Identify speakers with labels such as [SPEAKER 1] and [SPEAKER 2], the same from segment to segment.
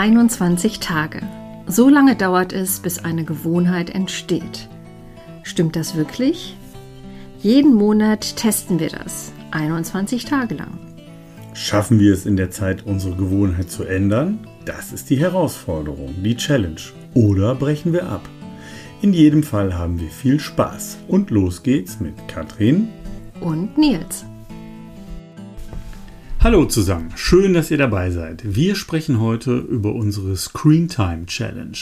[SPEAKER 1] 21 Tage. So lange dauert es, bis eine Gewohnheit entsteht. Stimmt das wirklich? Jeden Monat testen wir das, 21 Tage lang.
[SPEAKER 2] Schaffen wir es in der Zeit, unsere Gewohnheit zu ändern? Das ist die Herausforderung, die Challenge. Oder brechen wir ab? In jedem Fall haben wir viel Spaß. Und los geht's mit Katrin
[SPEAKER 1] und Nils.
[SPEAKER 2] Hallo zusammen, schön, dass ihr dabei seid. Wir sprechen heute über unsere Screentime Challenge.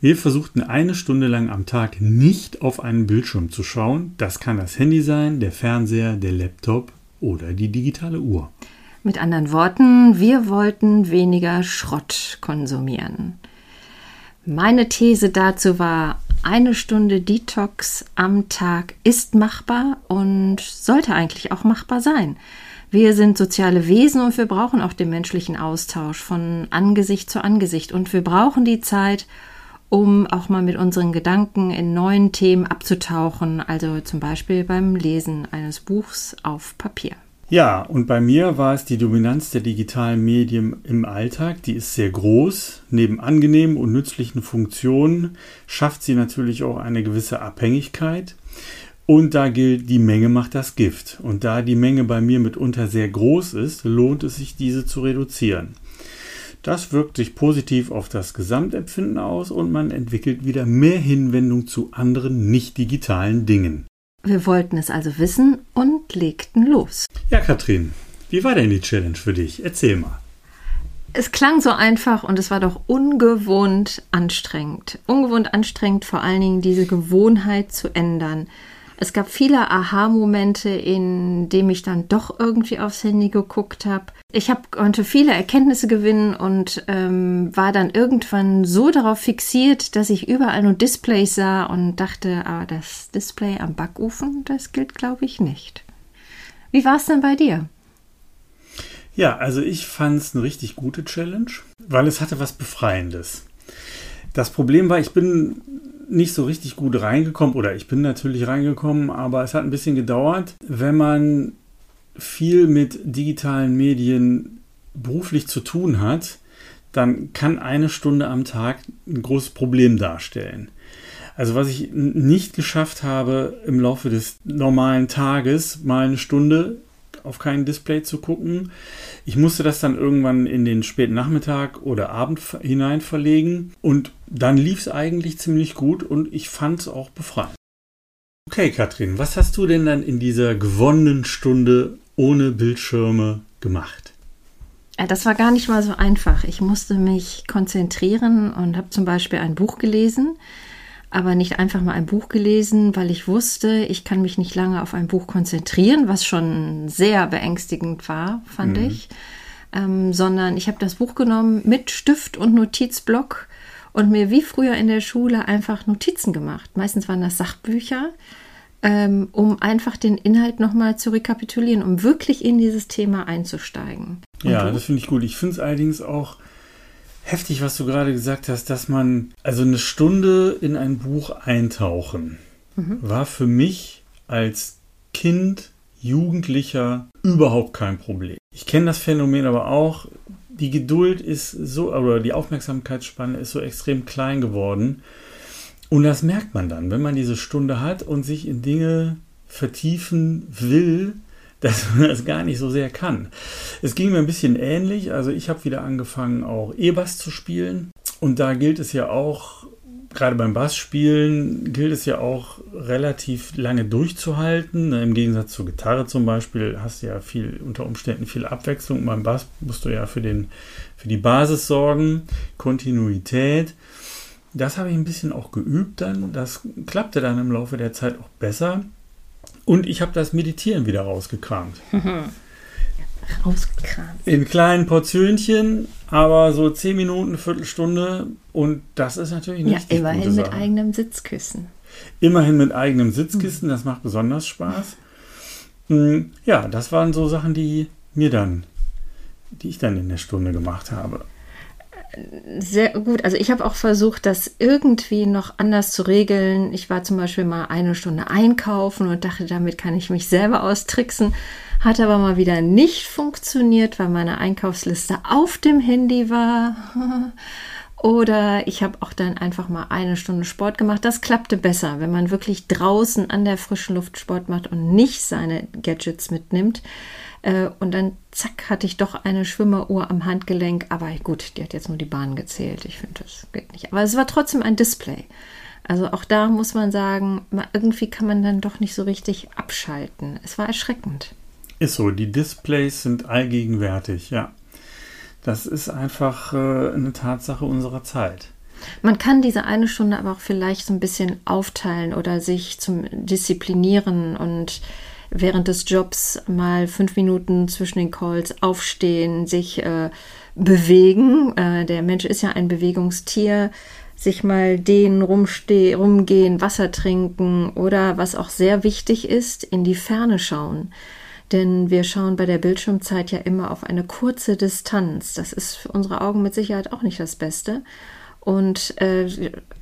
[SPEAKER 2] Wir versuchten eine Stunde lang am Tag nicht auf einen Bildschirm zu schauen. Das kann das Handy sein, der Fernseher, der Laptop oder die digitale Uhr.
[SPEAKER 1] Mit anderen Worten, wir wollten weniger Schrott konsumieren. Meine These dazu war, eine Stunde Detox am Tag ist machbar und sollte eigentlich auch machbar sein. Wir sind soziale Wesen und wir brauchen auch den menschlichen Austausch von Angesicht zu Angesicht. Und wir brauchen die Zeit, um auch mal mit unseren Gedanken in neuen Themen abzutauchen, also zum Beispiel beim Lesen eines Buchs auf Papier.
[SPEAKER 2] Ja, und bei mir war es die Dominanz der digitalen Medien im Alltag. Die ist sehr groß. Neben angenehmen und nützlichen Funktionen schafft sie natürlich auch eine gewisse Abhängigkeit. Und da gilt, die Menge macht das Gift. Und da die Menge bei mir mitunter sehr groß ist, lohnt es sich, diese zu reduzieren. Das wirkt sich positiv auf das Gesamtempfinden aus und man entwickelt wieder mehr Hinwendung zu anderen nicht digitalen Dingen.
[SPEAKER 1] Wir wollten es also wissen und legten los.
[SPEAKER 2] Ja, Katrin, wie war denn die Challenge für dich? Erzähl mal.
[SPEAKER 1] Es klang so einfach und es war doch ungewohnt anstrengend. Ungewohnt anstrengend, vor allen Dingen diese Gewohnheit zu ändern. Es gab viele Aha-Momente, in denen ich dann doch irgendwie aufs Handy geguckt habe. Ich hab, konnte viele Erkenntnisse gewinnen und ähm, war dann irgendwann so darauf fixiert, dass ich überall nur Displays sah und dachte, aber das Display am Backofen, das gilt, glaube ich, nicht. Wie war es denn bei dir?
[SPEAKER 2] Ja, also ich fand es eine richtig gute Challenge, weil es hatte was Befreiendes. Das Problem war, ich bin nicht so richtig gut reingekommen oder ich bin natürlich reingekommen, aber es hat ein bisschen gedauert. Wenn man viel mit digitalen Medien beruflich zu tun hat, dann kann eine Stunde am Tag ein großes Problem darstellen. Also was ich nicht geschafft habe im Laufe des normalen Tages, mal eine Stunde auf kein Display zu gucken. Ich musste das dann irgendwann in den späten Nachmittag oder Abend hinein verlegen und dann lief es eigentlich ziemlich gut und ich fand es auch befreiend. Okay, Katrin, was hast du denn dann in dieser gewonnenen Stunde ohne Bildschirme gemacht?
[SPEAKER 1] Das war gar nicht mal so einfach. Ich musste mich konzentrieren und habe zum Beispiel ein Buch gelesen aber nicht einfach mal ein Buch gelesen, weil ich wusste, ich kann mich nicht lange auf ein Buch konzentrieren, was schon sehr beängstigend war, fand mhm. ich, ähm, sondern ich habe das Buch genommen mit Stift und Notizblock und mir wie früher in der Schule einfach Notizen gemacht. Meistens waren das Sachbücher, ähm, um einfach den Inhalt nochmal zu rekapitulieren, um wirklich in dieses Thema einzusteigen.
[SPEAKER 2] Und ja, du? das finde ich gut. Ich finde es allerdings auch heftig, was du gerade gesagt hast, dass man, also eine Stunde in ein Buch eintauchen, mhm. war für mich als Kind, Jugendlicher überhaupt kein Problem. Ich kenne das Phänomen aber auch, die Geduld ist so, oder die Aufmerksamkeitsspanne ist so extrem klein geworden. Und das merkt man dann, wenn man diese Stunde hat und sich in Dinge vertiefen will, dass man das gar nicht so sehr kann. Es ging mir ein bisschen ähnlich. Also ich habe wieder angefangen, auch E-Bass zu spielen. Und da gilt es ja auch, gerade beim Bassspielen, gilt es ja auch relativ lange durchzuhalten. Im Gegensatz zur Gitarre zum Beispiel hast du ja viel, unter Umständen viel Abwechslung. Beim Bass musst du ja für, den, für die Basis sorgen, Kontinuität. Das habe ich ein bisschen auch geübt dann. Das klappte dann im Laufe der Zeit auch besser. Und ich habe das Meditieren wieder rausgekramt.
[SPEAKER 1] rausgekramt.
[SPEAKER 2] In kleinen Portionchen, aber so zehn Minuten, Viertelstunde. Und das ist natürlich nicht.
[SPEAKER 1] Ja, immerhin mit eigenem Sitzkissen.
[SPEAKER 2] Immerhin mit eigenem Sitzkissen, das macht besonders Spaß. Hm, ja, das waren so Sachen, die mir dann, die ich dann in der Stunde gemacht habe
[SPEAKER 1] sehr gut. Also ich habe auch versucht, das irgendwie noch anders zu regeln. Ich war zum Beispiel mal eine Stunde einkaufen und dachte, damit kann ich mich selber austricksen. Hat aber mal wieder nicht funktioniert, weil meine Einkaufsliste auf dem Handy war. Oder ich habe auch dann einfach mal eine Stunde Sport gemacht. Das klappte besser, wenn man wirklich draußen an der frischen Luft Sport macht und nicht seine Gadgets mitnimmt. Äh, und dann zack, hatte ich doch eine Schwimmeruhr am Handgelenk. Aber gut, die hat jetzt nur die Bahn gezählt. Ich finde, das geht nicht. Aber es war trotzdem ein Display. Also auch da muss man sagen, irgendwie kann man dann doch nicht so richtig abschalten. Es war erschreckend.
[SPEAKER 2] Ist so, die Displays sind allgegenwärtig, ja. Das ist einfach äh, eine Tatsache unserer Zeit.
[SPEAKER 1] Man kann diese eine Stunde aber auch vielleicht so ein bisschen aufteilen oder sich zum Disziplinieren und während des Jobs mal fünf Minuten zwischen den Calls aufstehen, sich äh, bewegen. Äh, der Mensch ist ja ein Bewegungstier sich mal dehnen, rumgehen, Wasser trinken oder was auch sehr wichtig ist, in die Ferne schauen. Denn wir schauen bei der Bildschirmzeit ja immer auf eine kurze Distanz. Das ist für unsere Augen mit Sicherheit auch nicht das Beste. Und äh,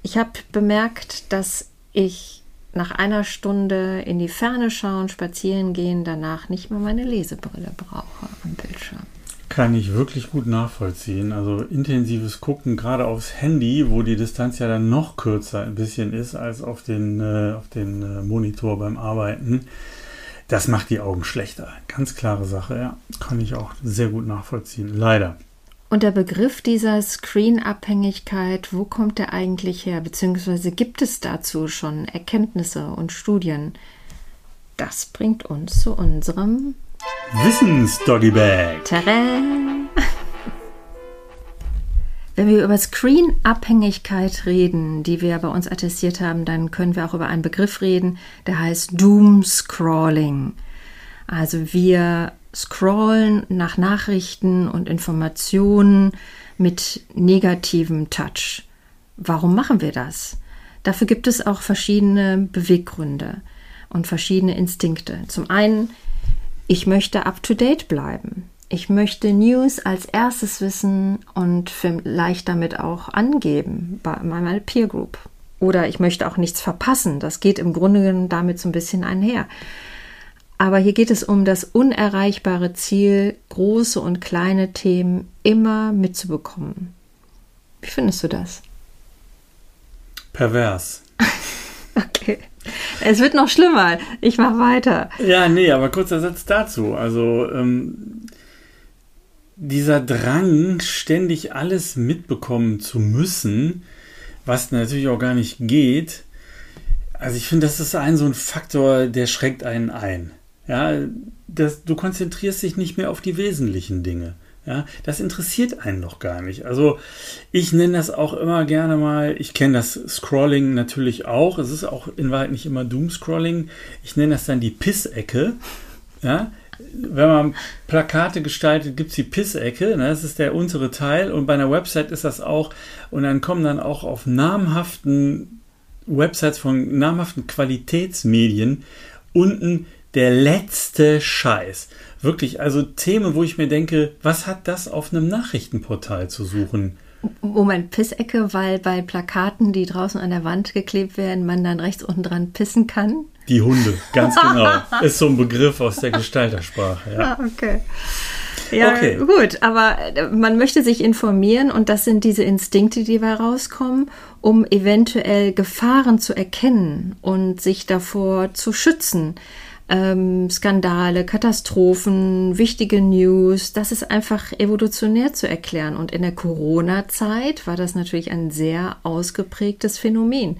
[SPEAKER 1] ich habe bemerkt, dass ich nach einer Stunde in die Ferne schauen, spazieren gehen, danach nicht mehr meine Lesebrille brauche am Bildschirm.
[SPEAKER 2] Kann ich wirklich gut nachvollziehen. Also intensives Gucken, gerade aufs Handy, wo die Distanz ja dann noch kürzer ein bisschen ist als auf den, äh, auf den äh, Monitor beim Arbeiten, das macht die Augen schlechter. Ganz klare Sache, ja. Kann ich auch sehr gut nachvollziehen. Leider.
[SPEAKER 1] Und der Begriff dieser Screen-Abhängigkeit, wo kommt der eigentlich her? Beziehungsweise gibt es dazu schon Erkenntnisse und Studien? Das bringt uns zu unserem
[SPEAKER 2] Wissens-Doggybag.
[SPEAKER 1] Tada! Wenn wir über Screen-Abhängigkeit reden, die wir bei uns attestiert haben, dann können wir auch über einen Begriff reden, der heißt Doom-Scrolling. Also wir scrollen nach Nachrichten und Informationen mit negativem Touch. Warum machen wir das? Dafür gibt es auch verschiedene Beweggründe und verschiedene Instinkte. Zum einen ich möchte up-to-date bleiben. Ich möchte News als erstes wissen und vielleicht damit auch angeben bei meiner Peer Group. Oder ich möchte auch nichts verpassen. Das geht im Grunde genommen damit so ein bisschen einher. Aber hier geht es um das unerreichbare Ziel, große und kleine Themen immer mitzubekommen. Wie findest du das?
[SPEAKER 2] Pervers.
[SPEAKER 1] okay. Es wird noch schlimmer. Ich mache weiter.
[SPEAKER 2] Ja, nee, aber kurzer Satz dazu. Also ähm, dieser Drang, ständig alles mitbekommen zu müssen, was natürlich auch gar nicht geht. Also ich finde, das ist ein so ein Faktor, der schreckt einen ein. Ja, das, du konzentrierst dich nicht mehr auf die wesentlichen Dinge. Ja, das interessiert einen noch gar nicht. Also ich nenne das auch immer gerne mal, ich kenne das Scrolling natürlich auch. Es ist auch in Wahrheit nicht immer Doom-Scrolling. Ich nenne das dann die Pissecke. Ja, wenn man Plakate gestaltet, gibt es die Pissecke. Ne? Das ist der untere Teil. Und bei einer Website ist das auch. Und dann kommen dann auch auf namhaften Websites von namhaften Qualitätsmedien unten der letzte Scheiß. Wirklich, also Themen, wo ich mir denke, was hat das auf einem Nachrichtenportal zu suchen?
[SPEAKER 1] Moment, Pissecke, weil bei Plakaten, die draußen an der Wand geklebt werden, man dann rechts unten dran pissen kann?
[SPEAKER 2] Die Hunde, ganz genau. Ist so ein Begriff aus der Gestaltersprache. Ja.
[SPEAKER 1] Ah, okay. Ja, okay. gut, aber äh, man möchte sich informieren und das sind diese Instinkte, die da rauskommen, um eventuell Gefahren zu erkennen und sich davor zu schützen ähm, Skandale, Katastrophen, wichtige News. Das ist einfach evolutionär zu erklären. Und in der Corona-Zeit war das natürlich ein sehr ausgeprägtes Phänomen.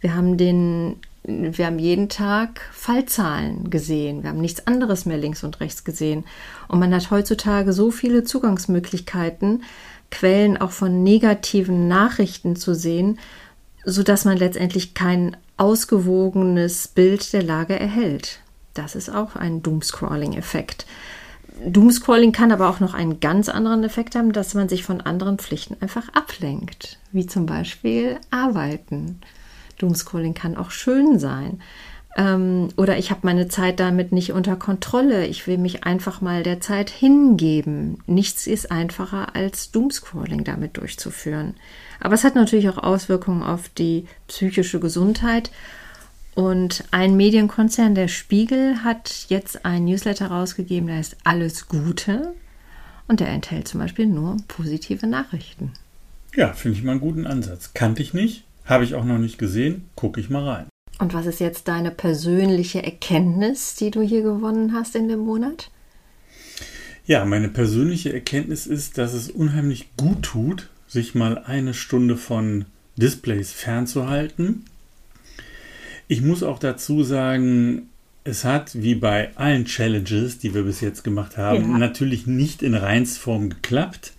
[SPEAKER 1] Wir haben den wir haben jeden Tag Fallzahlen gesehen. Wir haben nichts anderes mehr links und rechts gesehen. Und man hat heutzutage so viele Zugangsmöglichkeiten, Quellen auch von negativen Nachrichten zu sehen, sodass man letztendlich kein ausgewogenes Bild der Lage erhält. Das ist auch ein Doomscrolling-Effekt. Doomscrolling kann aber auch noch einen ganz anderen Effekt haben, dass man sich von anderen Pflichten einfach ablenkt, wie zum Beispiel Arbeiten. Doomscrolling kann auch schön sein. Ähm, oder ich habe meine Zeit damit nicht unter Kontrolle. Ich will mich einfach mal der Zeit hingeben. Nichts ist einfacher als Doomscrolling damit durchzuführen. Aber es hat natürlich auch Auswirkungen auf die psychische Gesundheit Und ein Medienkonzern, der Spiegel, hat jetzt ein Newsletter rausgegeben, der heißt Alles Gute. Und der enthält zum Beispiel nur positive Nachrichten.
[SPEAKER 2] Ja, finde ich mal einen guten Ansatz. Kannte ich nicht, habe ich auch noch nicht gesehen, gucke ich mal rein.
[SPEAKER 1] Und was ist jetzt deine persönliche Erkenntnis, die du hier gewonnen hast in dem Monat?
[SPEAKER 2] Ja, meine persönliche Erkenntnis ist, dass es unheimlich gut tut, sich mal eine Stunde von Displays fernzuhalten. Ich muss auch dazu sagen, es hat wie bei allen Challenges, die wir bis jetzt gemacht haben, ja. natürlich nicht in Reinsform geklappt.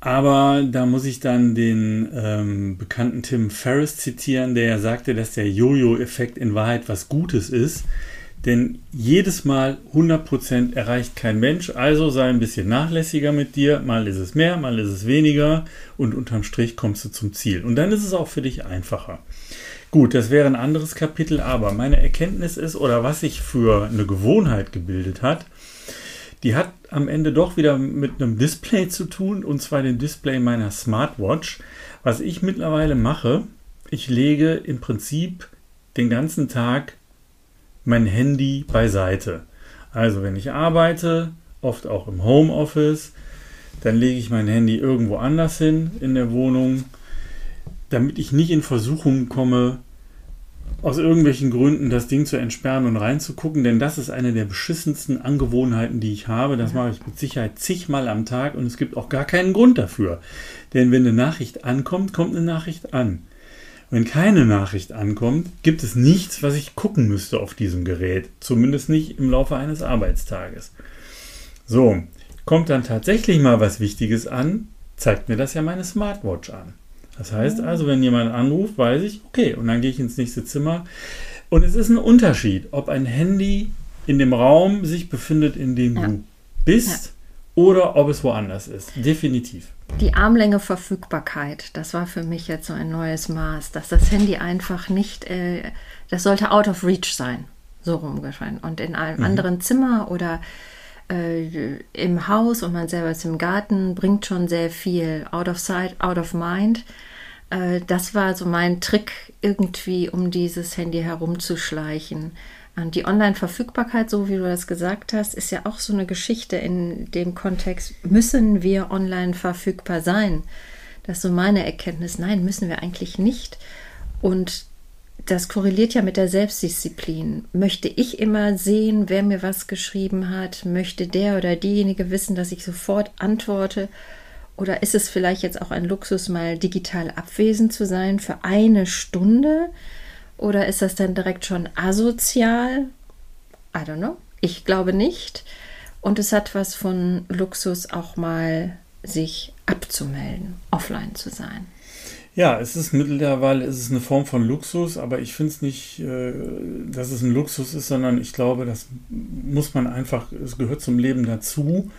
[SPEAKER 2] Aber da muss ich dann den ähm, bekannten Tim Ferriss zitieren, der ja sagte, dass der Jojo-Effekt in Wahrheit was Gutes ist. Denn jedes Mal 100% erreicht kein Mensch, also sei ein bisschen nachlässiger mit dir. Mal ist es mehr, mal ist es weniger und unterm Strich kommst du zum Ziel. Und dann ist es auch für dich einfacher. Gut, das wäre ein anderes Kapitel, aber meine Erkenntnis ist, oder was sich für eine Gewohnheit gebildet hat, die hat am Ende doch wieder mit einem Display zu tun, und zwar dem Display meiner Smartwatch. Was ich mittlerweile mache, ich lege im Prinzip den ganzen Tag mein Handy beiseite. Also wenn ich arbeite, oft auch im Homeoffice, dann lege ich mein Handy irgendwo anders hin in der Wohnung, damit ich nicht in Versuchung komme, aus irgendwelchen Gründen das Ding zu entsperren und reinzugucken, denn das ist eine der beschissensten Angewohnheiten, die ich habe. Das mache ich mit Sicherheit zigmal am Tag und es gibt auch gar keinen Grund dafür. Denn wenn eine Nachricht ankommt, kommt eine Nachricht an. Wenn keine Nachricht ankommt, gibt es nichts, was ich gucken müsste auf diesem Gerät. Zumindest nicht im Laufe eines Arbeitstages. So, kommt dann tatsächlich mal was Wichtiges an, zeigt mir das ja meine Smartwatch an. Das heißt also, wenn jemand anruft, weiß ich, okay, und dann gehe ich ins nächste Zimmer. Und es ist ein Unterschied, ob ein Handy in dem Raum sich befindet, in dem ja. du bist, ja. oder ob es woanders ist. Definitiv.
[SPEAKER 1] Die Armlänge Verfügbarkeit, das war für mich jetzt so ein neues Maß, dass das Handy einfach nicht, äh, das sollte out of reach sein, so rumgeschrieben. Und in einem mhm. anderen Zimmer oder äh, im Haus und man selber ist im Garten, bringt schon sehr viel out of sight, out of mind. Äh, das war so mein Trick irgendwie, um dieses Handy herumzuschleichen. Die Online-Verfügbarkeit, so wie du das gesagt hast, ist ja auch so eine Geschichte in dem Kontext, müssen wir online verfügbar sein? Das ist so meine Erkenntnis. Nein, müssen wir eigentlich nicht. Und das korreliert ja mit der Selbstdisziplin. Möchte ich immer sehen, wer mir was geschrieben hat? Möchte der oder diejenige wissen, dass ich sofort antworte? Oder ist es vielleicht jetzt auch ein Luxus, mal digital abwesend zu sein für eine Stunde? Oder ist das dann direkt schon asozial? I don't know. Ich glaube nicht. Und es hat was von Luxus, auch mal sich abzumelden, offline zu sein.
[SPEAKER 2] Ja, es ist mittlerweile es ist eine Form von Luxus, aber ich finde es nicht, äh, dass es ein Luxus ist, sondern ich glaube, das muss man einfach, es gehört zum Leben dazu.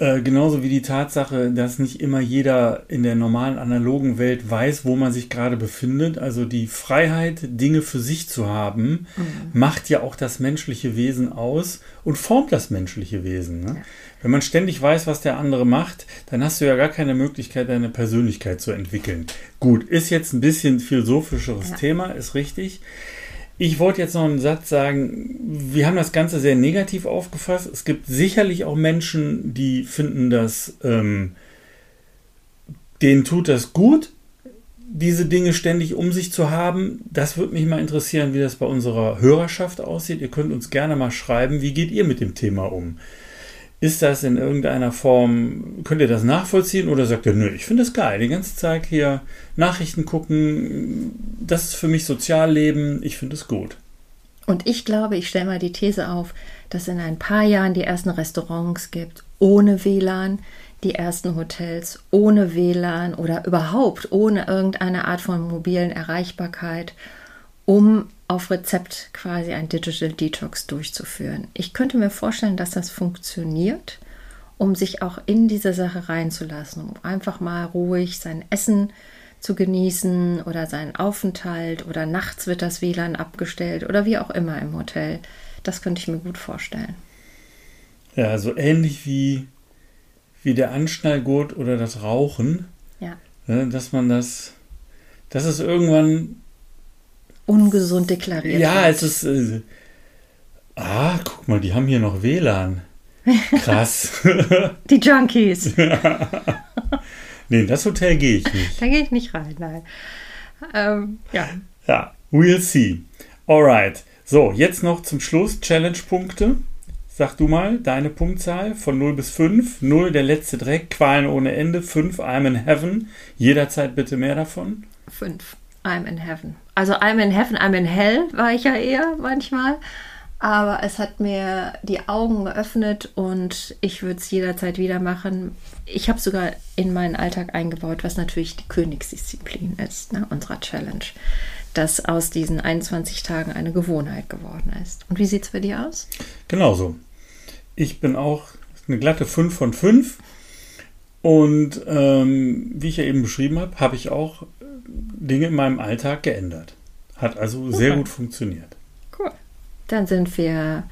[SPEAKER 2] Äh, genauso wie die Tatsache, dass nicht immer jeder in der normalen analogen Welt weiß, wo man sich gerade befindet. Also die Freiheit, Dinge für sich zu haben, mhm. macht ja auch das menschliche Wesen aus und formt das menschliche Wesen. Ne? Ja. Wenn man ständig weiß, was der andere macht, dann hast du ja gar keine Möglichkeit, deine Persönlichkeit zu entwickeln. Gut, ist jetzt ein bisschen philosophischeres ja. Thema, ist richtig. Ich wollte jetzt noch einen Satz sagen. Wir haben das Ganze sehr negativ aufgefasst. Es gibt sicherlich auch Menschen, die finden, dass ähm, denen tut das gut, diese Dinge ständig um sich zu haben. Das würde mich mal interessieren, wie das bei unserer Hörerschaft aussieht. Ihr könnt uns gerne mal schreiben, wie geht ihr mit dem Thema um? Ist das in irgendeiner Form, könnt ihr das nachvollziehen oder sagt ihr, nö, ich finde es geil, die ganze Zeit hier Nachrichten gucken, das ist für mich Sozialleben, ich finde es gut.
[SPEAKER 1] Und ich glaube, ich stelle mal die These auf, dass in ein paar Jahren die ersten Restaurants gibt, ohne WLAN, die ersten Hotels ohne WLAN oder überhaupt ohne irgendeine Art von mobilen Erreichbarkeit, um auf Rezept quasi ein Digital Detox durchzuführen. Ich könnte mir vorstellen, dass das funktioniert, um sich auch in diese Sache reinzulassen, um einfach mal ruhig sein Essen zu genießen oder seinen Aufenthalt oder nachts wird das WLAN abgestellt oder wie auch immer im Hotel. Das könnte ich mir gut vorstellen.
[SPEAKER 2] Ja, so ähnlich wie, wie der Anschnallgurt oder das Rauchen.
[SPEAKER 1] Ja.
[SPEAKER 2] Ne, dass man das, dass es irgendwann
[SPEAKER 1] ungesund deklariert
[SPEAKER 2] Ja,
[SPEAKER 1] wird.
[SPEAKER 2] es ist. Äh, ah, guck mal, die haben hier noch WLAN. Krass.
[SPEAKER 1] Die Junkies.
[SPEAKER 2] nee, in das Hotel gehe ich nicht.
[SPEAKER 1] da gehe ich nicht rein, nein. Ähm, ja.
[SPEAKER 2] Ja, we'll see. Alright. So, jetzt noch zum Schluss Challenge-Punkte. Sag du mal deine Punktzahl von 0 bis 5. 0 der letzte Dreck, Qualen ohne Ende. 5 I'm in Heaven. Jederzeit bitte mehr davon.
[SPEAKER 1] Fünf. I'm in heaven. Also I'm in heaven, I'm in hell war ich ja eher manchmal. Aber es hat mir die Augen geöffnet und ich würde es jederzeit wieder machen. Ich habe sogar in meinen Alltag eingebaut, was natürlich die Königsdisziplin ist, ne, unserer Challenge. Dass aus diesen 21 Tagen eine Gewohnheit geworden ist. Und wie sieht es bei dir aus?
[SPEAKER 2] Genauso. Ich bin auch eine glatte 5 von 5. Und ähm, wie ich ja eben beschrieben habe, habe ich auch Dinge in meinem Alltag geändert. Hat also sehr
[SPEAKER 1] Okay.
[SPEAKER 2] gut funktioniert.
[SPEAKER 1] Cool. Dann sind wir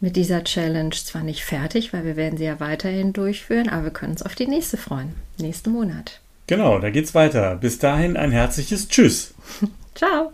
[SPEAKER 1] mit dieser Challenge zwar nicht fertig, weil wir werden sie ja weiterhin durchführen, aber wir können uns auf die nächste freuen. Nächsten Monat.
[SPEAKER 2] Genau, da geht's weiter. Bis dahin ein herzliches Tschüss.
[SPEAKER 1] Ciao.